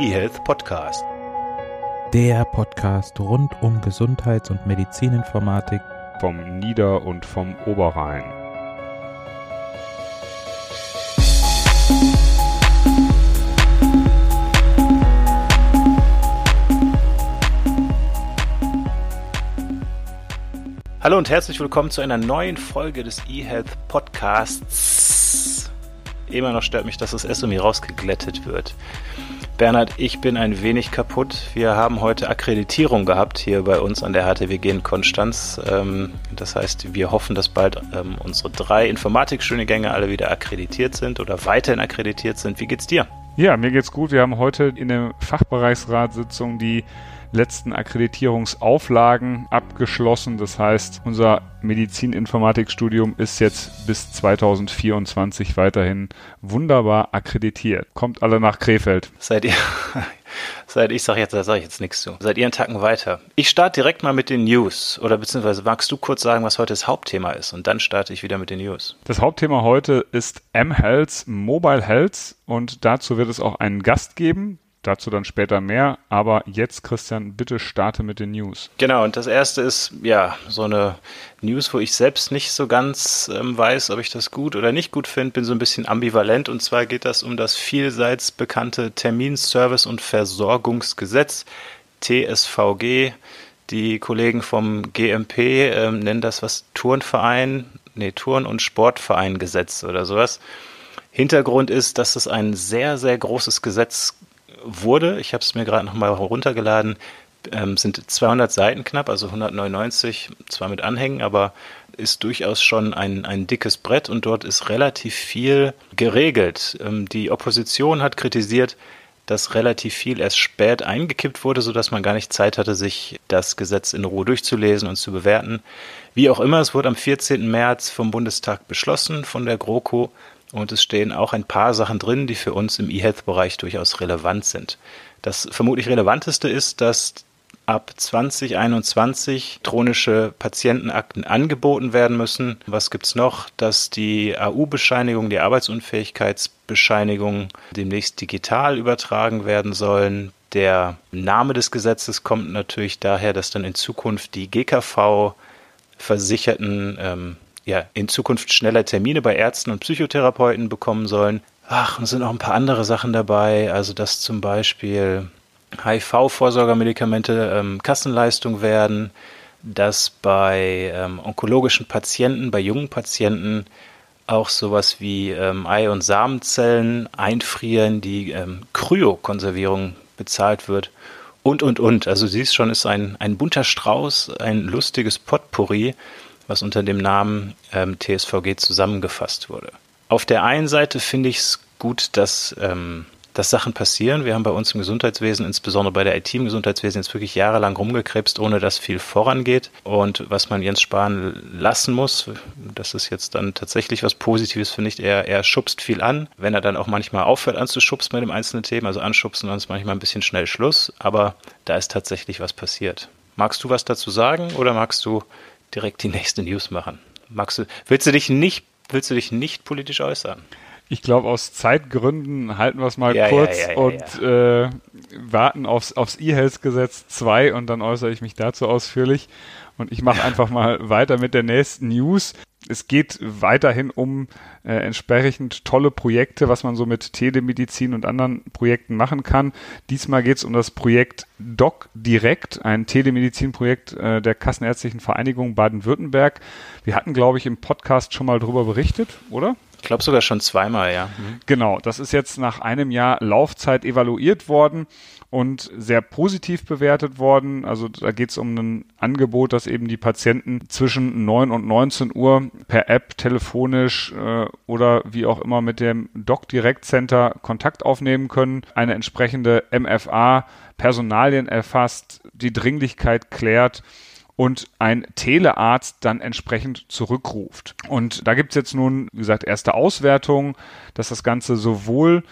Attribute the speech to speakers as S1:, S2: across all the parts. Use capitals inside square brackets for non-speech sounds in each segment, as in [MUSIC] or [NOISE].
S1: eHealth Podcast.
S2: Der Podcast rund um Gesundheits- und Medizininformatik
S3: vom Nieder- und vom Oberrhein.
S1: Hallo und herzlich willkommen zu einer neuen Folge des eHealth Podcasts. Immer noch stört mich, dass das S um mir rausgeglättet wird. Bernhard, ich bin ein wenig kaputt. Wir haben heute Akkreditierung gehabt hier bei uns an der HTWG in Konstanz. Ähm, das heißt, wir hoffen, dass bald ähm, unsere drei Informatikstudiengänge alle wieder akkreditiert sind oder weiterhin akkreditiert sind. Wie geht's dir?
S3: Ja, mir geht's gut. Wir haben heute in der Fachbereichsratssitzung die letzten Akkreditierungsauflagen abgeschlossen. Das heißt, unser Medizininformatikstudium ist jetzt bis 2024 weiterhin wunderbar akkreditiert. Kommt alle nach Krefeld.
S1: Seid ihr, [LAUGHS] seid ich sage jetzt, da sage ich jetzt nichts zu. Seid ihr einen Tacken weiter? Ich starte direkt mal mit den News oder beziehungsweise magst du kurz sagen, was heute das Hauptthema ist und dann starte ich wieder mit den News.
S3: Das Hauptthema heute ist mHealth Mobile Health und dazu wird es auch einen Gast geben. Dazu dann später mehr. Aber jetzt, Christian, bitte starte mit den News.
S1: Genau, und das erste ist ja so eine News, wo ich selbst nicht so ganz ähm, weiß, ob ich das gut oder nicht gut finde. Bin so ein bisschen ambivalent. Und zwar geht das um das vielseits bekannte Terminservice- und Versorgungsgesetz, TSVG. Die Kollegen vom GMP ähm, nennen das was Turnverein, nee, Turn- und Sportverein-Gesetz oder sowas. Hintergrund ist, dass es ein sehr, sehr großes Gesetz wurde, ich habe es mir gerade nochmal runtergeladen, ähm, sind 200 Seiten knapp, also 199, zwar mit Anhängen, aber ist durchaus schon ein, ein dickes Brett und dort ist relativ viel geregelt. Ähm, die Opposition hat kritisiert, dass relativ viel erst spät eingekippt wurde, sodass man gar nicht Zeit hatte, sich das Gesetz in Ruhe durchzulesen und zu bewerten. Wie auch immer, es wurde am 14. März vom Bundestag beschlossen, von der GroKo. Und es stehen auch ein paar Sachen drin, die für uns im E-Health-Bereich durchaus relevant sind. Das vermutlich relevanteste ist, dass ab 2021 elektronische Patientenakten angeboten werden müssen. Was gibt's noch? Dass die AU-Bescheinigung, die Arbeitsunfähigkeitsbescheinigung demnächst digital übertragen werden sollen. Der Name des Gesetzes kommt natürlich daher, dass dann in Zukunft die GKV versicherten ähm, ja, in Zukunft schneller Termine bei Ärzten und Psychotherapeuten bekommen sollen. Ach, und sind auch ein paar andere Sachen dabei, also dass zum Beispiel HIV-Vorsorgermedikamente ähm, Kassenleistung werden, dass bei ähm, onkologischen Patienten, bei jungen Patienten auch sowas wie ähm, Ei- und Samenzellen einfrieren, die ähm, Kryokonservierung bezahlt wird und, und, und. Also siehst schon, ist ein, ein bunter Strauß, ein lustiges Potpourri was unter dem Namen ähm, TSVG zusammengefasst wurde. Auf der einen Seite finde ich es gut, dass, ähm, dass Sachen passieren. Wir haben bei uns im Gesundheitswesen, insbesondere bei der IT im Gesundheitswesen, jetzt wirklich jahrelang rumgekrebst, ohne dass viel vorangeht. Und was man Jens Spahn lassen muss, das ist jetzt dann tatsächlich was Positives, finde ich. Er, er schubst viel an, wenn er dann auch manchmal aufhört anzuschubsen bei dem einzelnen Thema. Also anschubsen, dann ist manchmal ein bisschen schnell Schluss. Aber da ist tatsächlich was passiert. Magst du was dazu sagen oder magst du direkt die nächste News machen. Magst du, willst du dich nicht, willst du dich nicht politisch äußern?
S3: Ich glaube, aus Zeitgründen halten wir es mal ja, kurz ja, ja, und äh, warten aufs, aufs E-Health-Gesetz 2 und dann äußere ich mich dazu ausführlich. Und ich mache [LAUGHS] einfach mal weiter mit der nächsten News es geht weiterhin um äh, entsprechend tolle Projekte, was man so mit Telemedizin und anderen Projekten machen kann. Diesmal geht es um das Projekt Doc Direct, ein Telemedizinprojekt äh, der Kassenärztlichen Vereinigung Baden-Württemberg. Wir hatten, glaube ich, im Podcast schon mal darüber berichtet, oder?
S1: Ich glaube sogar schon zweimal, ja. Mhm.
S3: Genau, das ist jetzt nach einem Jahr Laufzeit evaluiert worden und sehr positiv bewertet worden. Also da geht es um ein Angebot, dass eben die Patienten zwischen 9 und 19 Uhr per App, telefonisch äh, oder wie auch immer mit dem Doc Direct Center Kontakt aufnehmen können, eine entsprechende MFA Personalien erfasst, die Dringlichkeit klärt und ein Telearzt dann entsprechend zurückruft. Und da gibt es jetzt nun, wie gesagt, erste Auswertungen, dass das Ganze sowohl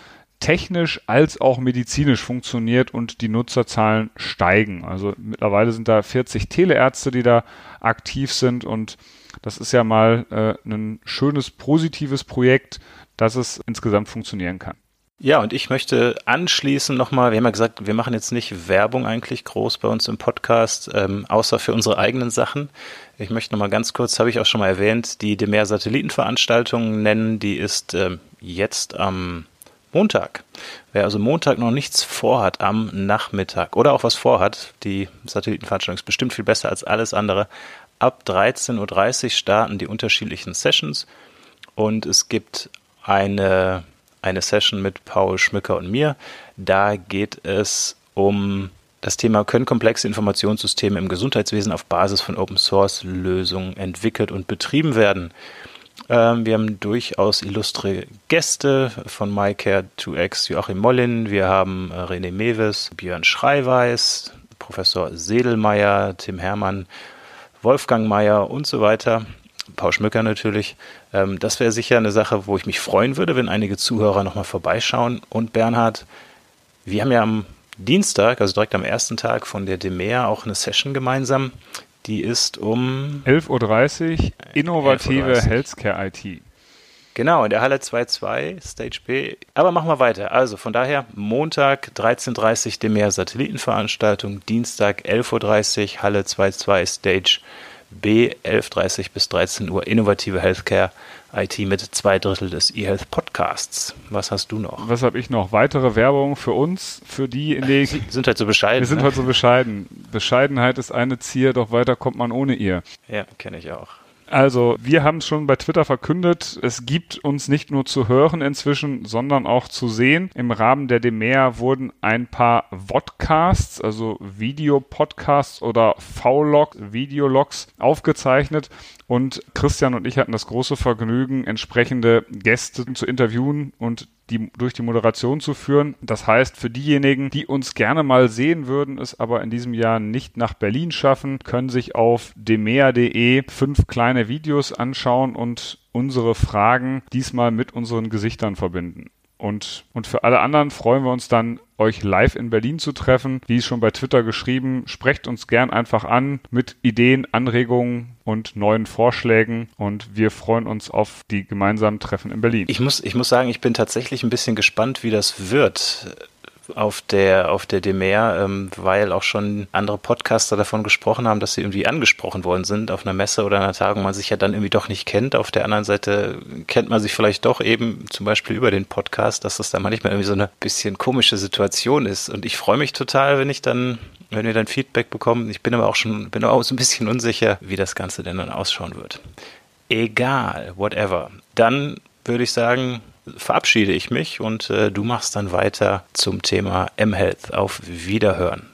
S3: technisch als auch medizinisch funktioniert und die Nutzerzahlen steigen. Also mittlerweile sind da 40 Teleärzte, die da aktiv sind und das ist ja mal äh, ein schönes, positives Projekt, dass es insgesamt funktionieren kann.
S1: Ja, und ich möchte anschließen nochmal, wir haben ja gesagt, wir machen jetzt nicht Werbung eigentlich groß bei uns im Podcast, ähm, außer für unsere eigenen Sachen. Ich möchte nochmal ganz kurz, habe ich auch schon mal erwähnt, die Demer Satellitenveranstaltung nennen. Die ist ähm, jetzt am Montag. Wer also Montag noch nichts vorhat am Nachmittag oder auch was vorhat, die Satellitenveranstaltung ist bestimmt viel besser als alles andere. Ab 13.30 Uhr starten die unterschiedlichen Sessions und es gibt eine eine Session mit Paul Schmücker und mir. Da geht es um das Thema, können komplexe Informationssysteme im Gesundheitswesen auf Basis von Open-Source-Lösungen entwickelt und betrieben werden? Ähm, wir haben durchaus illustre Gäste von MyCare2X, Joachim Mollin, wir haben äh, René Mewes, Björn Schreiweis, Professor Sedelmeier, Tim Hermann, Wolfgang Meyer und so weiter. Paul Schmücker natürlich. Ähm, das wäre sicher eine Sache, wo ich mich freuen würde, wenn einige Zuhörer nochmal vorbeischauen. Und Bernhard, wir haben ja am Dienstag, also direkt am ersten Tag von der DEMEA auch eine Session gemeinsam. Die ist um
S3: 11.30 Uhr, innovative 11 Healthcare IT.
S1: Genau, in der Halle 2.2, Stage B. Aber machen wir weiter. Also von daher Montag 13.30 Uhr DEMEA Satellitenveranstaltung, Dienstag 11.30 Uhr Halle 2.2 Stage B. B 11.30 bis 13 Uhr innovative Healthcare IT mit zwei Drittel des eHealth Podcasts. Was hast du noch?
S3: Was habe ich noch? Weitere Werbung für uns, für die, in die
S1: Wir sind halt so bescheiden.
S3: Wir sind ne? halt so bescheiden. Bescheidenheit ist eine Zier, doch weiter kommt man ohne ihr.
S1: Ja, kenne ich auch.
S3: Also, wir haben es schon bei Twitter verkündet, es gibt uns nicht nur zu hören inzwischen, sondern auch zu sehen. Im Rahmen der DEMEA wurden ein paar Vodcasts, also Videopodcasts oder V-Logs, Videologs aufgezeichnet und Christian und ich hatten das große Vergnügen, entsprechende Gäste zu interviewen und die durch die Moderation zu führen. Das heißt, für diejenigen, die uns gerne mal sehen würden, es aber in diesem Jahr nicht nach Berlin schaffen, können sich auf demea.de fünf kleine Videos anschauen und unsere Fragen diesmal mit unseren Gesichtern verbinden. Und, und für alle anderen freuen wir uns dann, euch live in Berlin zu treffen. Wie schon bei Twitter geschrieben, sprecht uns gern einfach an mit Ideen, Anregungen und neuen Vorschlägen und wir freuen uns auf die gemeinsamen Treffen in Berlin.
S1: Ich muss, ich muss sagen, ich bin tatsächlich ein bisschen gespannt, wie das wird auf der, auf der DEMER, ähm, weil auch schon andere Podcaster davon gesprochen haben, dass sie irgendwie angesprochen worden sind auf einer Messe oder einer Tagung, man sich ja dann irgendwie doch nicht kennt. Auf der anderen Seite kennt man sich vielleicht doch eben zum Beispiel über den Podcast, dass das dann manchmal irgendwie so eine bisschen komische Situation ist. Und ich freue mich total, wenn ich dann, wenn wir dann Feedback bekommen. Ich bin aber auch schon, bin auch so ein bisschen unsicher, wie das Ganze denn dann ausschauen wird. Egal, whatever. Dann würde ich sagen, verabschiede ich mich und äh, du machst dann weiter zum Thema M-Health. Auf Wiederhören.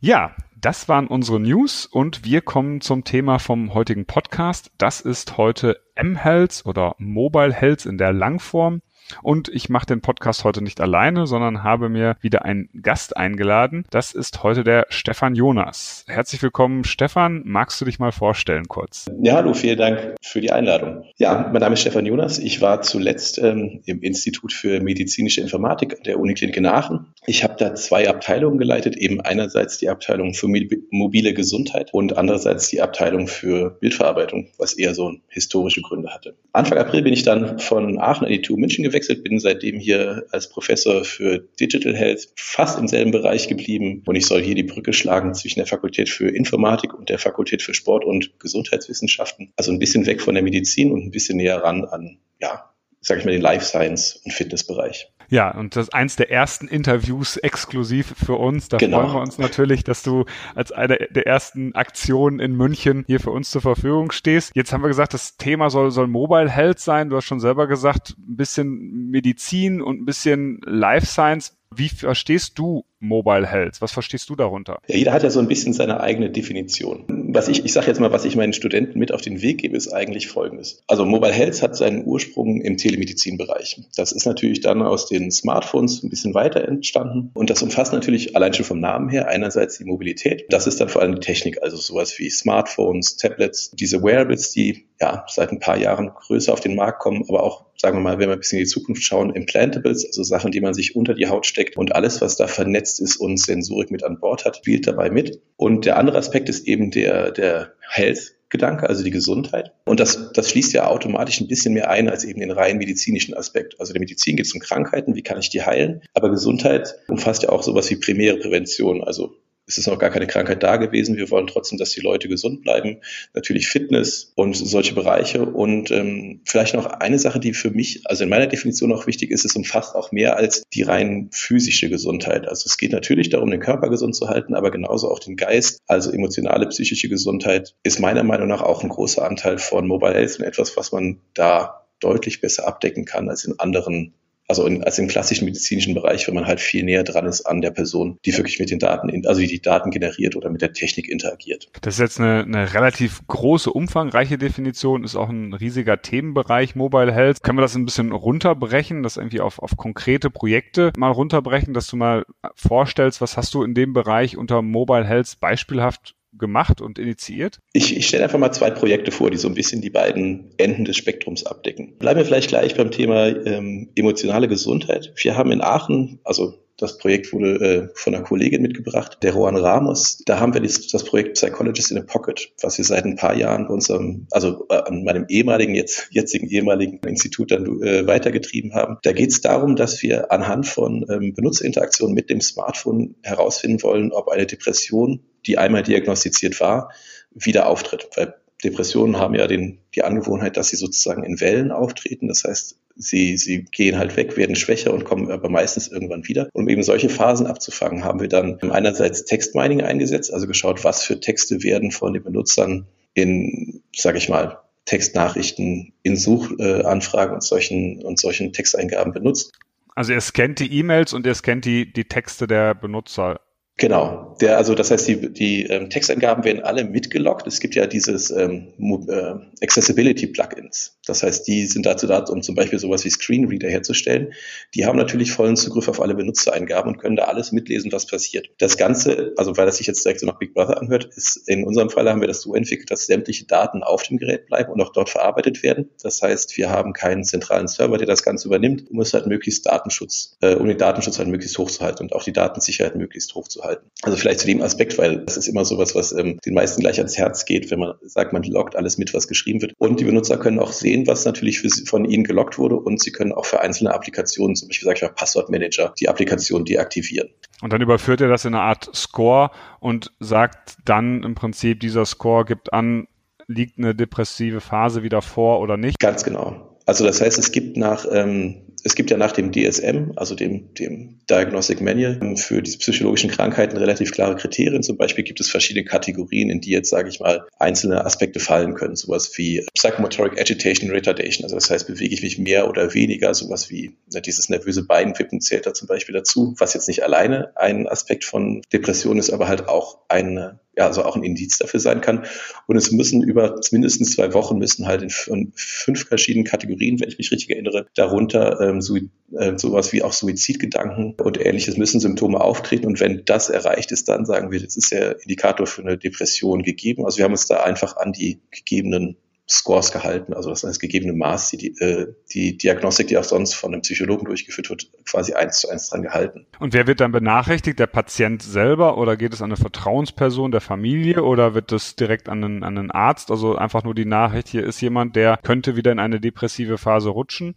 S3: Ja, das waren unsere News und wir kommen zum Thema vom heutigen Podcast. Das ist heute M-Health oder Mobile Health in der Langform. Und ich mache den Podcast heute nicht alleine, sondern habe mir wieder einen Gast eingeladen. Das ist heute der Stefan Jonas. Herzlich willkommen, Stefan. Magst du dich mal vorstellen kurz?
S4: Ja, hallo, vielen Dank für die Einladung. Ja, mein Name ist Stefan Jonas. Ich war zuletzt ähm, im Institut für medizinische Informatik der Uniklinik in Aachen. Ich habe da zwei Abteilungen geleitet, eben einerseits die Abteilung für mobile Gesundheit und andererseits die Abteilung für Bildverarbeitung, was eher so historische Gründe hatte. Anfang April bin ich dann von Aachen an die TU München gewechselt gewechselt, bin seitdem hier als Professor für Digital Health fast im selben Bereich geblieben und ich soll hier die Brücke schlagen zwischen der Fakultät für Informatik und der Fakultät für Sport und Gesundheitswissenschaften. Also ein bisschen weg von der Medizin und ein bisschen näher ran an, ja, sag ich mal, den Life Science und Fitnessbereich.
S3: Ja, und das ist eins der ersten Interviews exklusiv für uns. Da genau. freuen wir uns natürlich, dass du als eine der ersten Aktionen in München hier für uns zur Verfügung stehst. Jetzt haben wir gesagt, das Thema soll, soll Mobile Health sein. Du hast schon selber gesagt, ein bisschen Medizin und ein bisschen Life Science. Wie verstehst du Mobile Health? Was verstehst du darunter?
S4: Ja, jeder hat ja so ein bisschen seine eigene Definition. Was ich, ich sage jetzt mal, was ich meinen Studenten mit auf den Weg gebe, ist eigentlich Folgendes. Also Mobile Health hat seinen Ursprung im Telemedizinbereich. Das ist natürlich dann aus den Smartphones ein bisschen weiter entstanden und das umfasst natürlich allein schon vom Namen her einerseits die Mobilität. Das ist dann vor allem die Technik, also sowas wie Smartphones, Tablets, diese Wearables, die ja seit ein paar Jahren größer auf den Markt kommen, aber auch sagen wir mal, wenn wir ein bisschen in die Zukunft schauen, Implantables, also Sachen, die man sich unter die Haut steckt und alles, was da vernetzt ist und Sensorik mit an Bord hat, spielt dabei mit. Und der andere Aspekt ist eben der, der Health Gedanke, also die Gesundheit. Und das, das schließt ja automatisch ein bisschen mehr ein als eben den rein medizinischen Aspekt. Also der Medizin geht es um Krankheiten, wie kann ich die heilen? Aber Gesundheit umfasst ja auch sowas wie primäre Prävention, also es ist noch gar keine Krankheit da gewesen. Wir wollen trotzdem, dass die Leute gesund bleiben. Natürlich Fitness und solche Bereiche. Und ähm, vielleicht noch eine Sache, die für mich, also in meiner Definition auch wichtig ist, es umfasst auch mehr als die rein physische Gesundheit. Also es geht natürlich darum, den Körper gesund zu halten, aber genauso auch den Geist, also emotionale, psychische Gesundheit, ist meiner Meinung nach auch ein großer Anteil von Mobile Health und etwas, was man da deutlich besser abdecken kann als in anderen also in, als im klassischen medizinischen Bereich, wenn man halt viel näher dran ist an der Person, die wirklich mit den Daten, also die die Daten generiert oder mit der Technik interagiert.
S3: Das ist jetzt eine, eine relativ große, umfangreiche Definition, ist auch ein riesiger Themenbereich Mobile Health. Können wir das ein bisschen runterbrechen, das irgendwie auf, auf konkrete Projekte mal runterbrechen, dass du mal vorstellst, was hast du in dem Bereich unter Mobile Health beispielhaft gemacht und initiiert?
S4: Ich, ich stelle einfach mal zwei Projekte vor, die so ein bisschen die beiden Enden des Spektrums abdecken. Bleiben wir vielleicht gleich beim Thema ähm, emotionale Gesundheit. Wir haben in Aachen, also das Projekt wurde äh, von einer Kollegin mitgebracht, der Juan Ramos. Da haben wir das, das Projekt Psychologist in a Pocket, was wir seit ein paar Jahren bei unserem, also äh, an meinem ehemaligen, jetzt jetzigen ehemaligen Institut dann äh, weitergetrieben haben. Da geht es darum, dass wir anhand von ähm, Benutzerinteraktionen mit dem Smartphone herausfinden wollen, ob eine Depression die einmal diagnostiziert war, wieder auftritt. Weil Depressionen haben ja den, die Angewohnheit, dass sie sozusagen in Wellen auftreten. Das heißt, sie, sie gehen halt weg, werden schwächer und kommen aber meistens irgendwann wieder. Um eben solche Phasen abzufangen, haben wir dann einerseits Textmining eingesetzt, also geschaut, was für Texte werden von den Benutzern in, sage ich mal, Textnachrichten in Suchanfragen und solchen, und solchen Texteingaben benutzt.
S3: Also er scannt die E-Mails und er scannt die, die Texte der Benutzer
S4: Genau, der, also das heißt, die, die ähm, Texteingaben werden alle mitgelockt. Es gibt ja dieses ähm, äh, Accessibility-Plugins. Das heißt, die sind dazu da, um zum Beispiel sowas wie Screenreader herzustellen. Die haben natürlich vollen Zugriff auf alle Benutzereingaben und können da alles mitlesen, was passiert. Das Ganze, also weil das sich jetzt direkt so nach Big Brother anhört, ist in unserem Fall haben wir das so entwickelt, dass sämtliche Daten auf dem Gerät bleiben und auch dort verarbeitet werden. Das heißt, wir haben keinen zentralen Server, der das Ganze übernimmt, um es halt möglichst Datenschutz, äh, um den Datenschutz halt möglichst hochzuhalten und auch die Datensicherheit möglichst hochzuhalten halten. Also vielleicht zu dem Aspekt, weil das ist immer sowas, was ähm, den meisten gleich ans Herz geht, wenn man sagt, man loggt alles mit, was geschrieben wird. Und die Benutzer können auch sehen, was natürlich für, von ihnen geloggt wurde und sie können auch für einzelne Applikationen, zum Beispiel sage ich mal Passwortmanager, die Applikation deaktivieren.
S3: Und dann überführt er das in eine Art Score und sagt dann im Prinzip, dieser Score gibt an, liegt eine depressive Phase wieder vor oder nicht?
S4: Ganz genau. Also das heißt, es gibt nach ähm, es gibt ja nach dem DSM, also dem, dem Diagnostic Manual, für diese psychologischen Krankheiten relativ klare Kriterien. Zum Beispiel gibt es verschiedene Kategorien, in die jetzt, sage ich mal, einzelne Aspekte fallen können. Sowas wie Psychomotoric Agitation Retardation. Also das heißt, bewege ich mich mehr oder weniger. Sowas wie ne, dieses nervöse Beinwippen zählt da zum Beispiel dazu, was jetzt nicht alleine ein Aspekt von Depression ist, aber halt auch eine ja, also auch ein Indiz dafür sein kann. Und es müssen über mindestens zwei Wochen müssen halt in fünf verschiedenen Kategorien, wenn ich mich richtig erinnere, darunter ähm, so, äh, sowas wie auch Suizidgedanken und ähnliches müssen Symptome auftreten. Und wenn das erreicht ist, dann sagen wir, das ist der Indikator für eine Depression gegeben. Also wir haben uns da einfach an die gegebenen Scores gehalten, also das heißt gegebene Maß, die, äh, die Diagnostik, die auch sonst von einem Psychologen durchgeführt wird, quasi eins zu eins dran gehalten.
S3: Und wer wird dann benachrichtigt? Der Patient selber oder geht es an eine Vertrauensperson der Familie oder wird das direkt an einen, an einen Arzt? Also einfach nur die Nachricht, hier ist jemand, der könnte wieder in eine depressive Phase rutschen?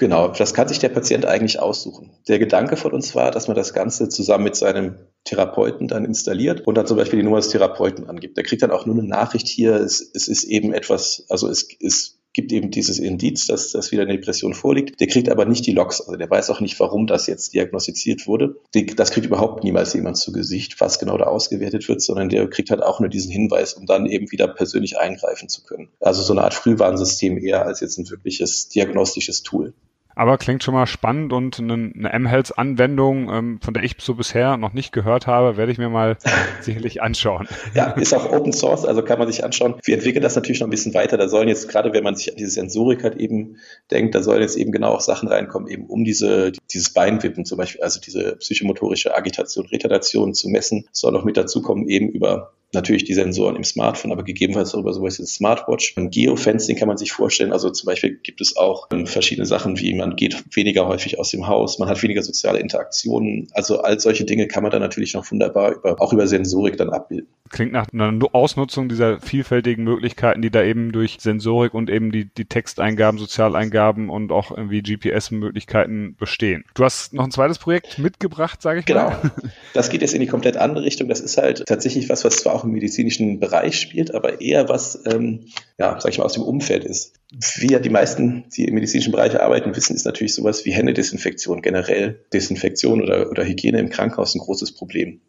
S4: Genau, das kann sich der Patient eigentlich aussuchen. Der Gedanke von uns war, dass man das Ganze zusammen mit seinem Therapeuten dann installiert und dann zum Beispiel die Nummer des Therapeuten angibt. Der kriegt dann auch nur eine Nachricht hier, es, es ist eben etwas, also es ist gibt eben dieses Indiz, dass, dass wieder eine Depression vorliegt. Der kriegt aber nicht die Logs. Also der weiß auch nicht, warum das jetzt diagnostiziert wurde. das kriegt überhaupt niemals jemand zu Gesicht, was genau da ausgewertet wird, sondern der kriegt halt auch nur diesen Hinweis, um dann eben wieder persönlich eingreifen zu können. Also so eine Art Frühwarnsystem eher als jetzt ein wirkliches diagnostisches Tool.
S3: Aber klingt schon mal spannend und eine, eine M-Health-Anwendung, ähm, von der ich so bisher noch nicht gehört habe, werde ich mir mal [LAUGHS] sicherlich anschauen.
S4: Ja, ist auch Open Source, also kann man sich anschauen. Wir entwickeln das natürlich noch ein bisschen weiter. Da sollen jetzt, gerade wenn man sich an diese Sensorik halt eben denkt, da sollen jetzt eben genau auch Sachen reinkommen, eben um diese, dieses Beinwippen zum Beispiel, also diese psychomotorische Agitation, Retardation zu messen, soll noch mit dazukommen, eben über natürlich die Sensoren im Smartphone, aber gegebenenfalls auch über sowas wie Smartwatch. Ein Geofencing kann man sich vorstellen. Also zum Beispiel gibt es auch ähm, verschiedene Sachen, wie man geht weniger häufig aus dem Haus, man hat weniger soziale Interaktionen. Also all solche Dinge kann man dann natürlich noch wunderbar über, auch über Sensorik dann abbilden.
S3: Klingt nach einer Ausnutzung dieser vielfältigen Möglichkeiten, die da eben durch Sensorik und eben die, die Texteingaben, Sozialeingaben und auch irgendwie GPS-Möglichkeiten bestehen. Du hast noch ein zweites Projekt mitgebracht, sage ich
S4: genau.
S3: mal.
S4: Genau. Das geht jetzt in die komplett andere Richtung. Das ist halt tatsächlich was, was zwar auch im medizinischen Bereich spielt, aber eher was, ähm, ja, sag ich mal, aus dem Umfeld ist. Wie ja die meisten, die im medizinischen Bereich arbeiten, wissen, ist natürlich sowas wie Händedesinfektion, generell Desinfektion oder, oder Hygiene im Krankenhaus ein großes Problem.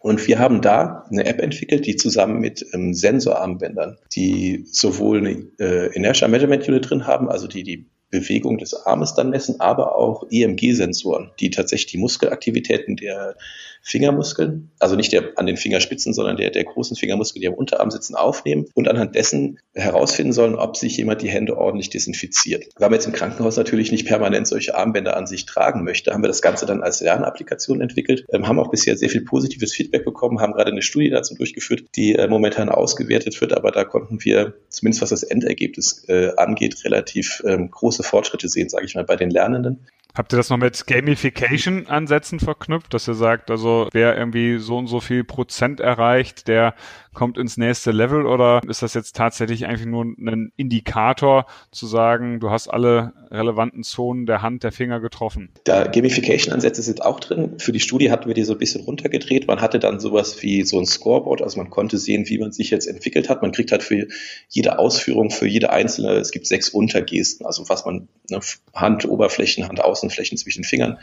S4: Und wir haben da eine App entwickelt, die zusammen mit ähm, Sensorarmbändern, die sowohl eine äh, Inertia Measurement Unit drin haben, also die die Bewegung des Armes dann messen, aber auch EMG-Sensoren, die tatsächlich die Muskelaktivitäten der Fingermuskeln, also nicht der an den Fingerspitzen, sondern der, der großen Fingermuskel, die am Unterarm sitzen, aufnehmen und anhand dessen herausfinden sollen, ob sich jemand die Hände ordentlich desinfiziert. Weil man jetzt im Krankenhaus natürlich nicht permanent solche Armbänder an sich tragen möchte, haben wir das Ganze dann als Lernapplikation entwickelt, ähm, haben auch bisher sehr viel positives Feedback bekommen, haben gerade eine Studie dazu durchgeführt, die äh, momentan ausgewertet wird, aber da konnten wir, zumindest was das Endergebnis äh, angeht, relativ ähm, große Fortschritte sehen, sage ich mal, bei den Lernenden.
S3: Habt ihr das noch mit Gamification-Ansätzen verknüpft, dass ihr sagt, also wer irgendwie so und so viel Prozent erreicht, der kommt ins nächste Level oder ist das jetzt tatsächlich einfach nur ein Indikator zu sagen, du hast alle relevanten Zonen der Hand, der Finger getroffen?
S4: Da Gamification-Ansätze sind auch drin. Für die Studie hatten wir die so ein bisschen runtergedreht. Man hatte dann sowas wie so ein Scoreboard, also man konnte sehen, wie man sich jetzt entwickelt hat. Man kriegt halt für jede Ausführung, für jede einzelne, es gibt sechs Untergesten, also was man, ne, Hand, Oberflächen, Hand, Außenflächen zwischen Fingern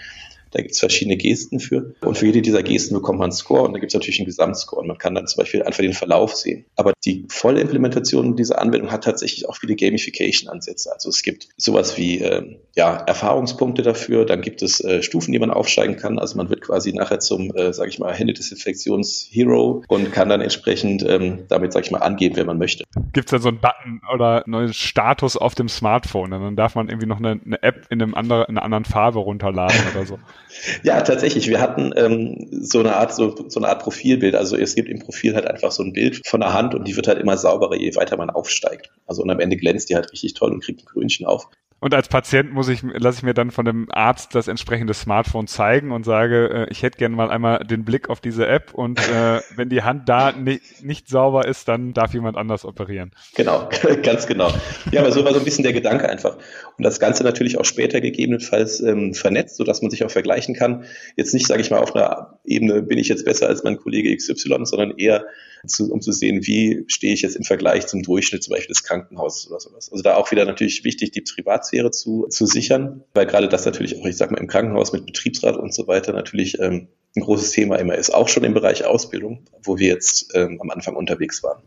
S4: da gibt es verschiedene Gesten für. Und für jede dieser Gesten bekommt man einen Score und da gibt es natürlich einen Gesamtscore. Und man kann dann zum Beispiel einfach den Verlauf sehen. Aber die volle Implementation dieser Anwendung hat tatsächlich auch viele Gamification-Ansätze. Also es gibt sowas wie äh, ja, Erfahrungspunkte dafür, dann gibt es äh, Stufen, die man aufsteigen kann. Also man wird quasi nachher zum, äh, sage ich mal, Händedesinfektions-Hero und kann dann entsprechend ähm, damit, sage ich mal, angeben, wenn man möchte.
S3: Gibt es dann so einen Button oder einen neuen Status auf dem Smartphone? Und dann darf man irgendwie noch eine, eine App in, einem andere, in einer anderen Farbe runterladen oder so. [LAUGHS]
S4: Ja, tatsächlich. Wir hatten ähm, so eine Art, so, so eine Art Profilbild. Also es gibt im Profil halt einfach so ein Bild von der Hand und die wird halt immer sauberer, je weiter man aufsteigt. Also und am Ende glänzt die halt richtig toll und kriegt ein Grünchen auf.
S3: Und als Patient muss ich, lasse ich mir dann von dem Arzt das entsprechende Smartphone zeigen und sage, äh, ich hätte gerne mal einmal den Blick auf diese App und [LAUGHS] äh, wenn die Hand da nicht, nicht sauber ist, dann darf jemand anders operieren.
S4: Genau, [LAUGHS] ganz genau. Ja, aber so war so ein bisschen der Gedanke einfach. Und das Ganze natürlich auch später gegebenenfalls ähm, vernetzt, sodass man sich auch vergleichen kann. Jetzt nicht, sage ich mal, auf einer Ebene bin ich jetzt besser als mein Kollege XY, sondern eher zu, um zu sehen, wie stehe ich jetzt im Vergleich zum Durchschnitt zum Beispiel des Krankenhauses oder sowas. Also da auch wieder natürlich wichtig, die Privatsphäre zu, zu sichern, weil gerade das natürlich auch, ich sag mal, im Krankenhaus mit Betriebsrat und so weiter natürlich ähm, ein großes Thema immer ist, auch schon im Bereich Ausbildung, wo wir jetzt ähm, am Anfang unterwegs waren.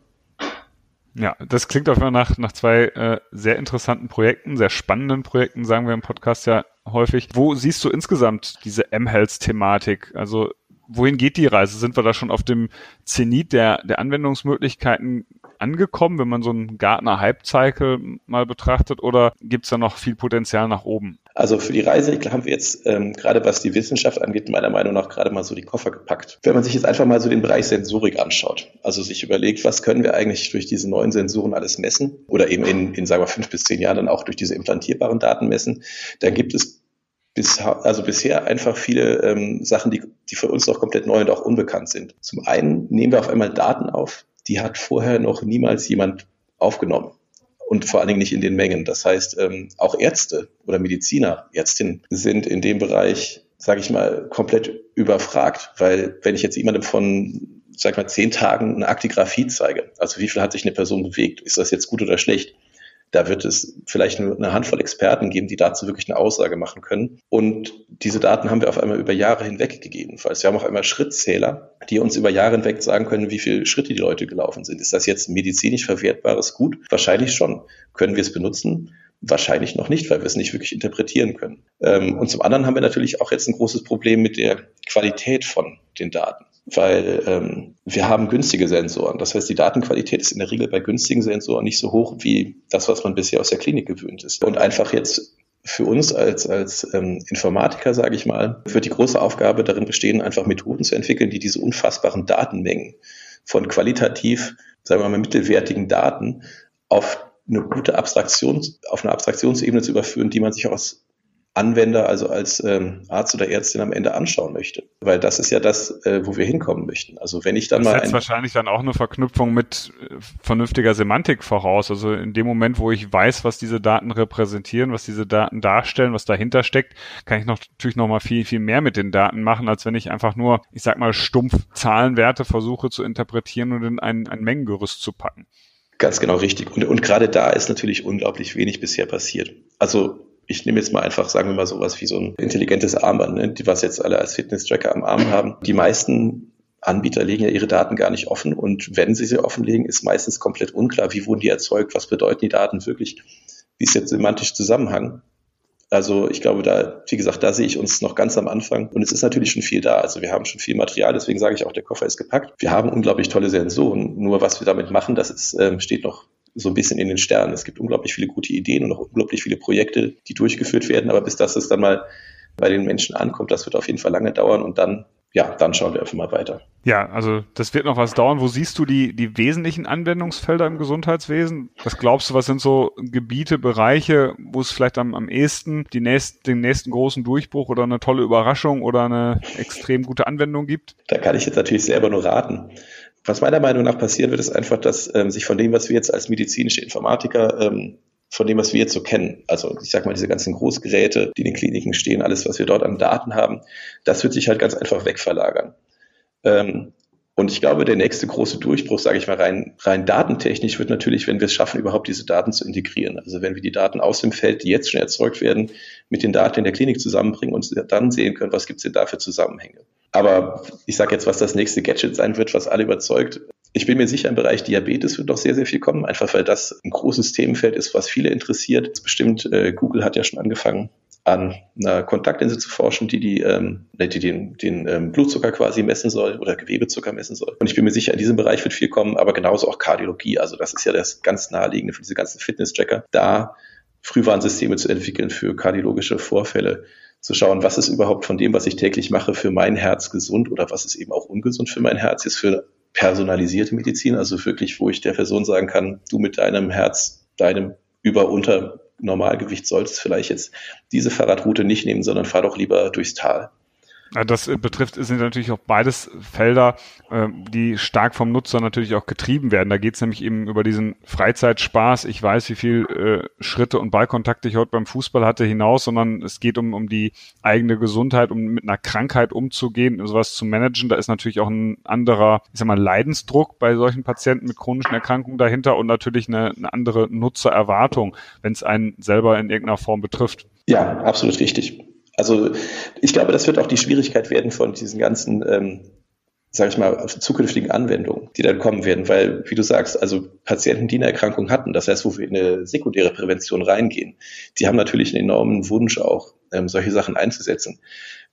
S3: Ja, das klingt auf Fall nach, nach zwei äh, sehr interessanten Projekten, sehr spannenden Projekten, sagen wir im Podcast ja häufig. Wo siehst du insgesamt diese M-Health-Thematik? Also wohin geht die Reise? Sind wir da schon auf dem Zenit der, der Anwendungsmöglichkeiten angekommen, wenn man so einen Gartner Hype Cycle mal betrachtet, oder gibt es da noch viel Potenzial nach oben?
S4: Also für die Reise haben wir jetzt ähm, gerade was die Wissenschaft angeht, meiner Meinung nach gerade mal so die Koffer gepackt. Wenn man sich jetzt einfach mal so den Bereich Sensorik anschaut, also sich überlegt, was können wir eigentlich durch diese neuen Sensoren alles messen oder eben in, in sagen wir, fünf bis zehn Jahren dann auch durch diese implantierbaren Daten messen, dann gibt es bis, also bisher einfach viele ähm, Sachen, die, die für uns noch komplett neu und auch unbekannt sind. Zum einen nehmen wir auf einmal Daten auf, die hat vorher noch niemals jemand aufgenommen und vor allen Dingen nicht in den Mengen. Das heißt, ähm, auch Ärzte oder Mediziner, Ärztinnen sind in dem Bereich, sage ich mal, komplett überfragt, weil wenn ich jetzt jemandem von, sag ich mal, zehn Tagen eine Aktigraphie zeige, also wie viel hat sich eine Person bewegt, ist das jetzt gut oder schlecht, da wird es vielleicht eine Handvoll Experten geben, die dazu wirklich eine Aussage machen können. Und diese Daten haben wir auf einmal über Jahre hinweg gegebenenfalls. Wir haben auf einmal Schrittzähler, die uns über Jahre hinweg sagen können, wie viele Schritte die Leute gelaufen sind. Ist das jetzt medizinisch verwertbares Gut? Wahrscheinlich schon. Können wir es benutzen? Wahrscheinlich noch nicht, weil wir es nicht wirklich interpretieren können. Ähm, und zum anderen haben wir natürlich auch jetzt ein großes Problem mit der Qualität von den Daten weil ähm, wir haben günstige Sensoren. Das heißt, die Datenqualität ist in der Regel bei günstigen Sensoren nicht so hoch wie das, was man bisher aus der Klinik gewöhnt ist. Und einfach jetzt für uns als, als ähm, Informatiker, sage ich mal, wird die große Aufgabe darin bestehen, einfach Methoden zu entwickeln, die diese unfassbaren Datenmengen von qualitativ, sagen wir mal, mittelwertigen Daten auf eine gute Abstraktion, auf eine Abstraktionsebene zu überführen, die man sich auch als Anwender, also als ähm, Arzt oder Ärztin am Ende anschauen möchte. Weil das ist ja das, äh, wo wir hinkommen möchten. Also wenn ich dann
S3: das
S4: mal.
S3: Das setzt wahrscheinlich dann auch eine Verknüpfung mit äh, vernünftiger Semantik voraus. Also in dem Moment, wo ich weiß, was diese Daten repräsentieren, was diese Daten darstellen, was dahinter steckt, kann ich noch, natürlich noch mal viel, viel mehr mit den Daten machen, als wenn ich einfach nur, ich sag mal, stumpf Zahlenwerte versuche zu interpretieren und in ein, ein Mengengerüst zu packen.
S4: Ganz genau richtig. Und, und gerade da ist natürlich unglaublich wenig bisher passiert. Also ich nehme jetzt mal einfach, sagen wir mal, sowas wie so ein intelligentes Armband, ne, die was jetzt alle als Fitness-Tracker am Arm haben. Die meisten Anbieter legen ja ihre Daten gar nicht offen und wenn sie sie offenlegen, ist meistens komplett unklar, wie wurden die erzeugt, was bedeuten die Daten wirklich, wie ist jetzt semantisch Zusammenhang. Also ich glaube, da, wie gesagt, da sehe ich uns noch ganz am Anfang und es ist natürlich schon viel da. Also wir haben schon viel Material, deswegen sage ich auch, der Koffer ist gepackt. Wir haben unglaublich tolle Sensoren. Nur was wir damit machen, das ist, ähm, steht noch so ein bisschen in den Sternen. Es gibt unglaublich viele gute Ideen und auch unglaublich viele Projekte, die durchgeführt werden. Aber bis das es dann mal bei den Menschen ankommt, das wird auf jeden Fall lange dauern und dann ja, dann schauen wir einfach mal weiter.
S3: Ja, also das wird noch was dauern. Wo siehst du die, die wesentlichen Anwendungsfelder im Gesundheitswesen? Was glaubst du, was sind so Gebiete, Bereiche, wo es vielleicht am, am ehesten die nächst, den nächsten großen Durchbruch oder eine tolle Überraschung oder eine extrem gute Anwendung gibt?
S4: Da kann ich jetzt natürlich selber nur raten. Was meiner Meinung nach passieren wird, ist einfach, dass ähm, sich von dem, was wir jetzt als medizinische Informatiker, ähm, von dem, was wir jetzt so kennen, also ich sag mal, diese ganzen Großgeräte, die in den Kliniken stehen, alles, was wir dort an Daten haben, das wird sich halt ganz einfach wegverlagern. Ähm, und ich glaube, der nächste große Durchbruch, sage ich mal, rein, rein datentechnisch wird natürlich, wenn wir es schaffen, überhaupt diese Daten zu integrieren. Also wenn wir die Daten aus dem Feld, die jetzt schon erzeugt werden, mit den Daten in der Klinik zusammenbringen und dann sehen können, was gibt es denn da für Zusammenhänge. Aber ich sage jetzt, was das nächste Gadget sein wird, was alle überzeugt. Ich bin mir sicher, im Bereich Diabetes wird noch sehr, sehr viel kommen, einfach weil das ein großes Themenfeld ist, was viele interessiert. Bestimmt, äh, Google hat ja schon angefangen, an einer Kontaktlinse zu forschen, die, die, ähm, die den, den ähm, Blutzucker quasi messen soll oder Gewebezucker messen soll. Und ich bin mir sicher, in diesem Bereich wird viel kommen, aber genauso auch Kardiologie. Also das ist ja das ganz naheliegende für diese ganzen Fitness-Tracker. Da Frühwarnsysteme zu entwickeln für kardiologische Vorfälle, zu schauen, was ist überhaupt von dem, was ich täglich mache, für mein Herz gesund oder was ist eben auch ungesund für mein Herz, ist für personalisierte Medizin, also wirklich, wo ich der Person sagen kann, du mit deinem Herz, deinem über unter Normalgewicht solltest vielleicht jetzt diese Fahrradroute nicht nehmen, sondern fahr doch lieber durchs Tal.
S3: Das äh, betrifft, sind natürlich auch beides Felder, äh, die stark vom Nutzer natürlich auch getrieben werden. Da geht es nämlich eben über diesen Freizeitspaß. Ich weiß, wie viel äh, Schritte und Ballkontakte ich heute beim Fußball hatte hinaus, sondern es geht um, um die eigene Gesundheit, um mit einer Krankheit umzugehen, sowas zu managen. Da ist natürlich auch ein anderer, ich sag mal, Leidensdruck bei solchen Patienten mit chronischen Erkrankungen dahinter und natürlich eine, eine andere Nutzererwartung, wenn es einen selber in irgendeiner Form betrifft.
S4: Ja, absolut richtig. Also ich glaube, das wird auch die Schwierigkeit werden von diesen ganzen, ähm, sage ich mal, zukünftigen Anwendungen, die dann kommen werden, weil, wie du sagst, also Patienten, die eine Erkrankung hatten, das heißt, wo wir in eine sekundäre Prävention reingehen, die haben natürlich einen enormen Wunsch auch, ähm, solche Sachen einzusetzen.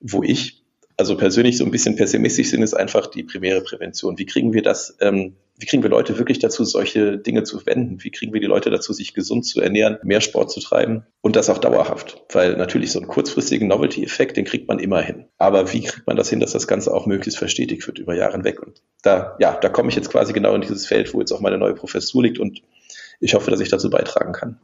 S4: Wo ich also persönlich so ein bisschen pessimistisch sind, ist einfach die primäre Prävention. Wie kriegen wir das, ähm, wie kriegen wir Leute wirklich dazu, solche Dinge zu wenden? Wie kriegen wir die Leute dazu, sich gesund zu ernähren, mehr Sport zu treiben und das auch dauerhaft? Weil natürlich so einen kurzfristigen Novelty-Effekt, den kriegt man immer hin. Aber wie kriegt man das hin, dass das Ganze auch möglichst verstetigt wird über Jahre hinweg? Und da, ja, da komme ich jetzt quasi genau in dieses Feld, wo jetzt auch meine neue Professur liegt und ich hoffe, dass ich dazu beitragen kann.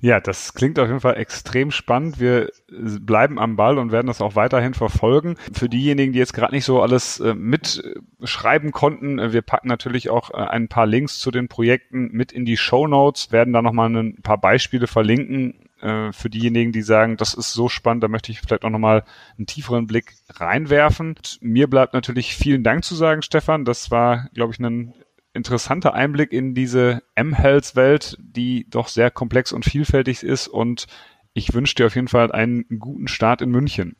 S3: Ja, das klingt auf jeden Fall extrem spannend. Wir bleiben am Ball und werden das auch weiterhin verfolgen. Für diejenigen, die jetzt gerade nicht so alles äh, mitschreiben konnten, äh, wir packen natürlich auch äh, ein paar Links zu den Projekten mit in die Show Notes, werden da nochmal ein paar Beispiele verlinken. Äh, für diejenigen, die sagen, das ist so spannend, da möchte ich vielleicht auch nochmal einen tieferen Blick reinwerfen. Und mir bleibt natürlich vielen Dank zu sagen, Stefan. Das war, glaube ich, ein interessanter Einblick in diese M-Health-Welt, die doch sehr komplex und vielfältig ist. Und ich wünsche dir auf jeden Fall einen guten Start in München.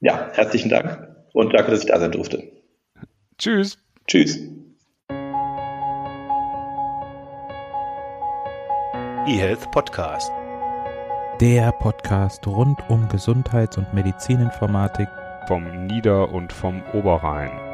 S4: Ja, herzlichen Dank und danke, dass ich da sein durfte.
S3: Tschüss.
S4: Tschüss.
S1: eHealth Podcast.
S2: Der Podcast rund um Gesundheits- und Medizininformatik
S3: vom Nieder- und vom Oberrhein.